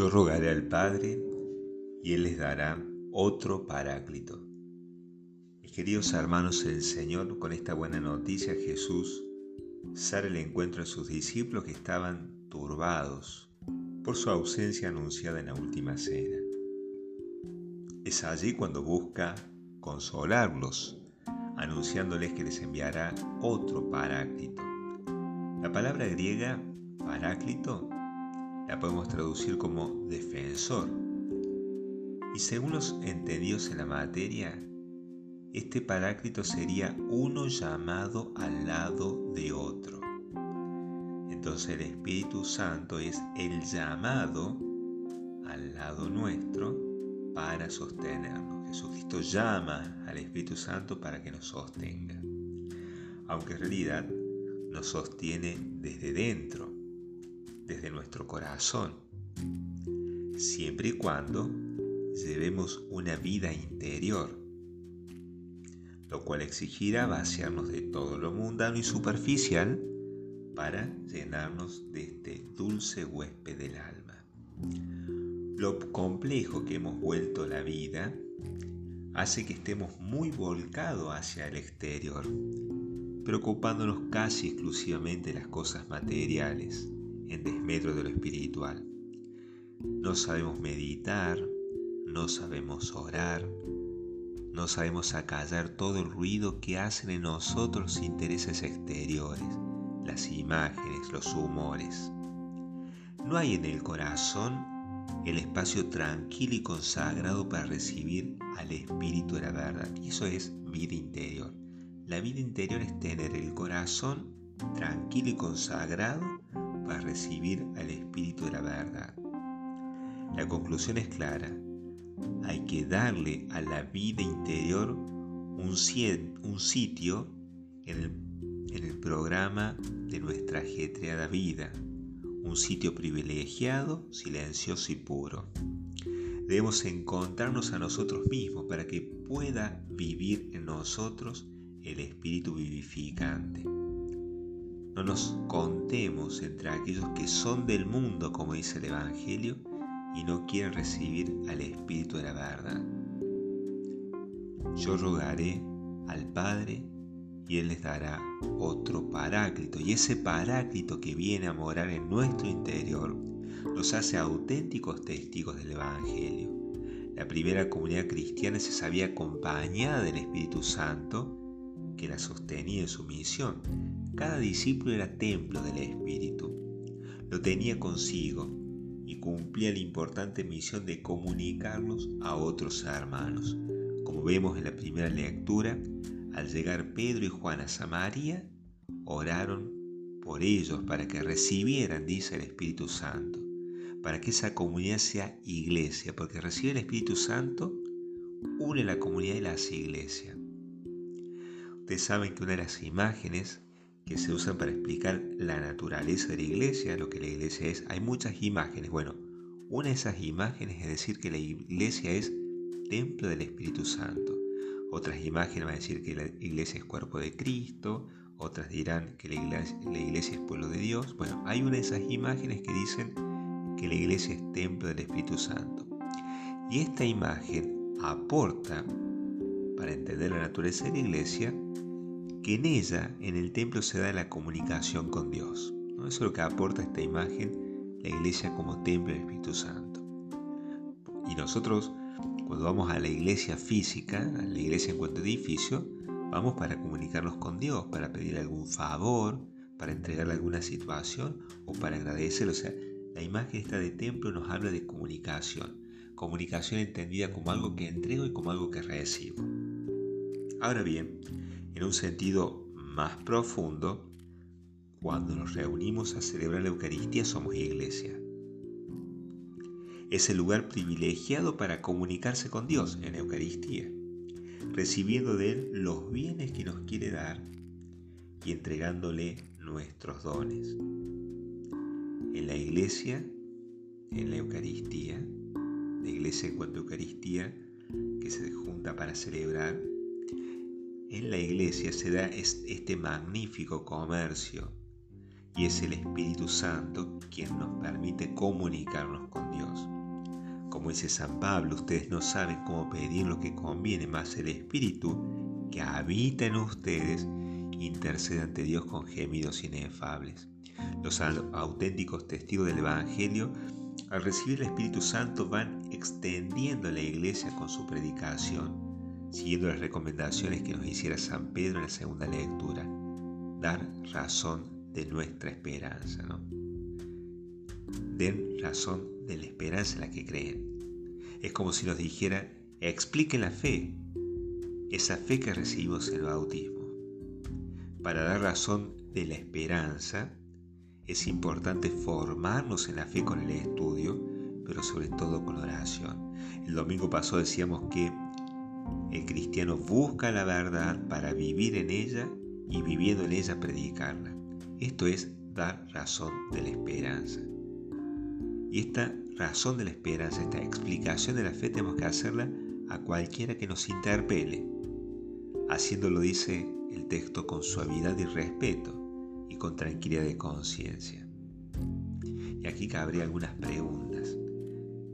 Yo rogaré al Padre y Él les dará otro paráclito. Mis queridos hermanos el Señor, con esta buena noticia Jesús sale al encuentro de sus discípulos que estaban turbados por su ausencia anunciada en la última cena. Es allí cuando busca consolarlos, anunciándoles que les enviará otro paráclito. La palabra griega paráclito la podemos traducir como defensor. Y según los entendidos en la materia, este paráclito sería uno llamado al lado de otro. Entonces el Espíritu Santo es el llamado al lado nuestro para sostenernos. Jesucristo llama al Espíritu Santo para que nos sostenga. Aunque en realidad nos sostiene desde dentro, desde nuestro corazón, siempre y cuando llevemos una vida interior, lo cual exigirá vaciarnos de todo lo mundano y superficial para llenarnos de este dulce huésped del alma. Lo complejo que hemos vuelto la vida hace que estemos muy volcados hacia el exterior, preocupándonos casi exclusivamente de las cosas materiales en desmedro de lo espiritual. No sabemos meditar, no sabemos orar, no sabemos acallar todo el ruido que hacen en nosotros intereses exteriores, las imágenes, los humores. No hay en el corazón el espacio tranquilo y consagrado para recibir al Espíritu de la verdad. Eso es vida interior. La vida interior es tener el corazón tranquilo y consagrado a recibir al Espíritu de la verdad. La conclusión es clara. Hay que darle a la vida interior un, sitio en el, en el programa de nuestra ajetreada vida, un sitio privilegiado, silencioso y puro. Debemos encontrarnos a nosotros mismos para que pueda vivir en nosotros el espíritu vivificante. No nos contemos entre aquellos que son del mundo, como dice el Evangelio, y no quieren recibir al Espíritu de la verdad. Yo rogaré al Padre y Él les dará otro paráclito. Y ese paráclito que viene a morar en nuestro interior nos hace auténticos testigos del Evangelio. La primera comunidad cristiana se sabía acompañada del Espíritu Santo que la sostenía en su misión. Cada discípulo era templo del Espíritu. Lo tenía consigo y cumplía la importante misión de comunicarlos a otros hermanos. Como vemos en la primera lectura, al llegar Pedro y Juan a Samaria, oraron por ellos para que recibieran, dice el Espíritu Santo, para que esa comunidad sea iglesia, porque recibir el Espíritu Santo une la comunidad y las iglesias. Ustedes saben que una de las imágenes que se usan para explicar la naturaleza de la iglesia, lo que la iglesia es, hay muchas imágenes. Bueno, una de esas imágenes es decir que la iglesia es templo del Espíritu Santo. Otras imágenes van a decir que la iglesia es cuerpo de Cristo, otras dirán que la iglesia, la iglesia es pueblo de Dios. Bueno, hay una de esas imágenes que dicen que la iglesia es templo del Espíritu Santo. Y esta imagen aporta, para entender la naturaleza de la iglesia, que en ella, en el templo, se da la comunicación con Dios. ¿no? Eso es lo que aporta esta imagen, la iglesia como templo del Espíritu Santo. Y nosotros, cuando vamos a la iglesia física, a la iglesia en cuanto edificio, vamos para comunicarnos con Dios, para pedir algún favor, para entregarle alguna situación o para agradecer. O sea, la imagen esta de templo nos habla de comunicación. Comunicación entendida como algo que entrego y como algo que recibo. Ahora bien, en un sentido más profundo, cuando nos reunimos a celebrar la Eucaristía somos iglesia. Es el lugar privilegiado para comunicarse con Dios en la Eucaristía, recibiendo de Él los bienes que nos quiere dar y entregándole nuestros dones. En la iglesia, en la Eucaristía, la iglesia en cuanto a Eucaristía, que se junta para celebrar, en la iglesia se da este magnífico comercio y es el Espíritu Santo quien nos permite comunicarnos con Dios. Como dice San Pablo, ustedes no saben cómo pedir lo que conviene, más el Espíritu que habita en ustedes intercede ante Dios con gemidos inefables. Los auténticos testigos del Evangelio, al recibir el Espíritu Santo, van extendiendo la iglesia con su predicación, siguiendo las recomendaciones que nos hiciera San Pedro en la segunda lectura, dar razón de nuestra esperanza. ¿no? Den razón de la esperanza en la que creen. Es como si nos dijera, expliquen la fe, esa fe que recibimos en el bautismo. Para dar razón de la esperanza, es importante formarnos en la fe con el estudio, pero sobre todo con oración. El domingo pasado decíamos que el cristiano busca la verdad para vivir en ella y viviendo en ella predicarla. Esto es dar razón de la esperanza. Y esta razón de la esperanza, esta explicación de la fe, tenemos que hacerla a cualquiera que nos interpele. Haciéndolo, dice el texto, con suavidad y respeto y con tranquilidad de conciencia. Y aquí cabría algunas preguntas.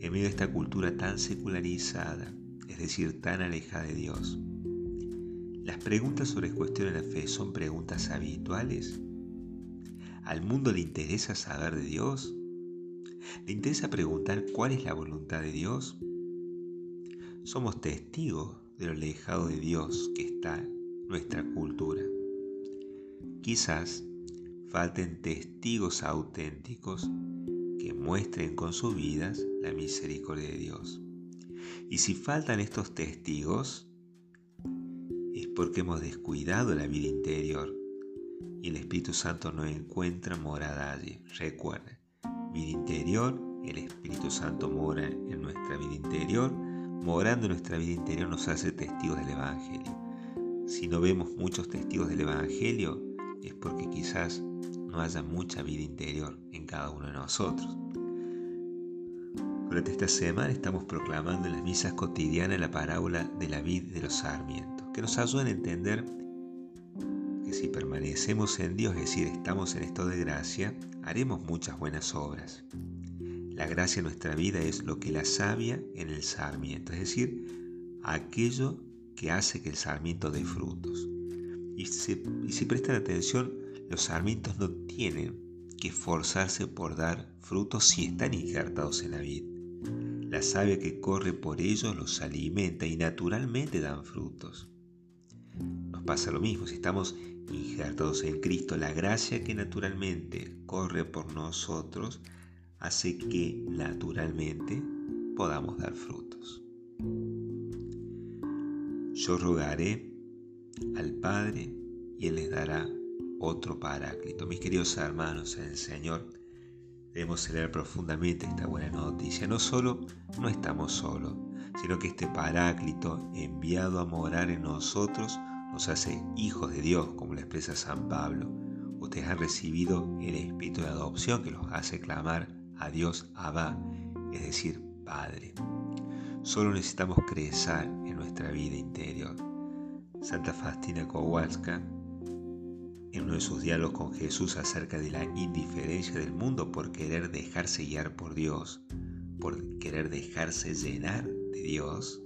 En medio de esta cultura tan secularizada, es decir, tan alejada de Dios, ¿las preguntas sobre cuestiones de la fe son preguntas habituales? ¿Al mundo le interesa saber de Dios? ¿Le interesa preguntar cuál es la voluntad de Dios? Somos testigos de lo alejado de Dios que está nuestra cultura. Quizás falten testigos auténticos que muestren con sus vidas la misericordia de Dios. Y si faltan estos testigos, es porque hemos descuidado la vida interior y el Espíritu Santo no encuentra morada allí. Recuerden, vida interior, el Espíritu Santo mora en nuestra vida interior, morando en nuestra vida interior nos hace testigos del Evangelio. Si no vemos muchos testigos del Evangelio, es porque quizás no haya mucha vida interior en cada uno de nosotros. Durante esta semana estamos proclamando en las misas cotidianas la parábola de la vid de los sarmientos, que nos ayudan a entender si permanecemos en Dios, es decir, estamos en estado de gracia, haremos muchas buenas obras. La gracia en nuestra vida es lo que la savia en el sarmiento, es decir, aquello que hace que el sarmiento dé frutos. Y si, y si prestan atención, los sarmientos no tienen que esforzarse por dar frutos si están injertados en la vid. La savia que corre por ellos los alimenta y naturalmente dan frutos. Nos pasa lo mismo, si estamos injertados en Cristo, la gracia que naturalmente corre por nosotros hace que naturalmente podamos dar frutos. Yo rogaré al Padre y Él les dará otro paráclito. Mis queridos hermanos el Señor, debemos celebrar profundamente esta buena noticia. No solo no estamos solos, sino que este paráclito enviado a morar en nosotros nos hace hijos de Dios, como lo expresa San Pablo. Ustedes han recibido el espíritu de adopción que los hace clamar a Dios Abba, es decir, Padre. Solo necesitamos crecer en nuestra vida interior. Santa Faustina Kowalska, en uno de sus diálogos con Jesús acerca de la indiferencia del mundo por querer dejarse guiar por Dios, por querer dejarse llenar de Dios,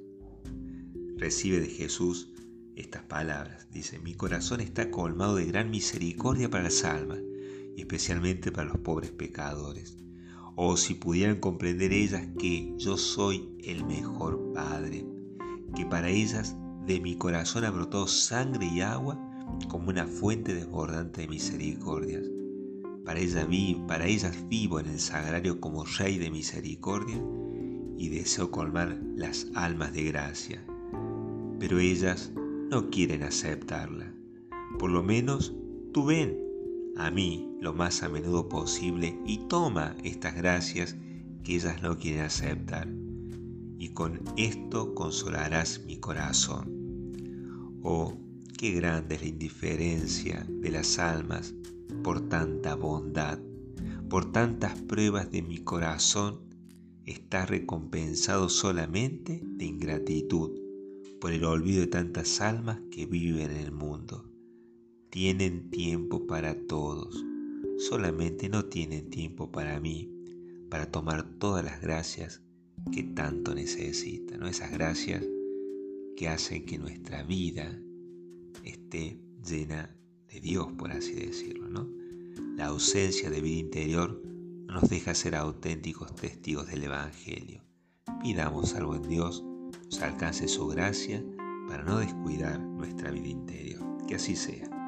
recibe de Jesús estas palabras. Dice, mi corazón está colmado de gran misericordia para las almas, y especialmente para los pobres pecadores. Oh, si pudieran comprender ellas que yo soy el mejor Padre, que para ellas de mi corazón ha brotado sangre y agua como una fuente desbordante de misericordias. Para, ellas vi, para ellas vivo en el sagrario como Rey de misericordia y deseo colmar las almas de gracia. Pero ellas no quieren aceptarla. Por lo menos tú ven a mí lo más a menudo posible y toma estas gracias que ellas no quieren aceptar. Y con esto consolarás mi corazón. Oh, qué grande es la indiferencia de las almas por tanta bondad, por tantas pruebas de mi corazón, está recompensado solamente de ingratitud por el olvido de tantas almas que viven en el mundo. Tienen tiempo para todos. solamente no tienen tiempo para mí, para tomar todas las gracias que tanto necesitan, ¿no? esas gracias que hacen que nuestra vida llena de Dios, por así decirlo. ¿no? La ausencia de vida interior nos deja ser auténticos testigos del Evangelio. Pidamos algo en Dios, nos alcance su gracia para no descuidar nuestra vida interior. Que así sea.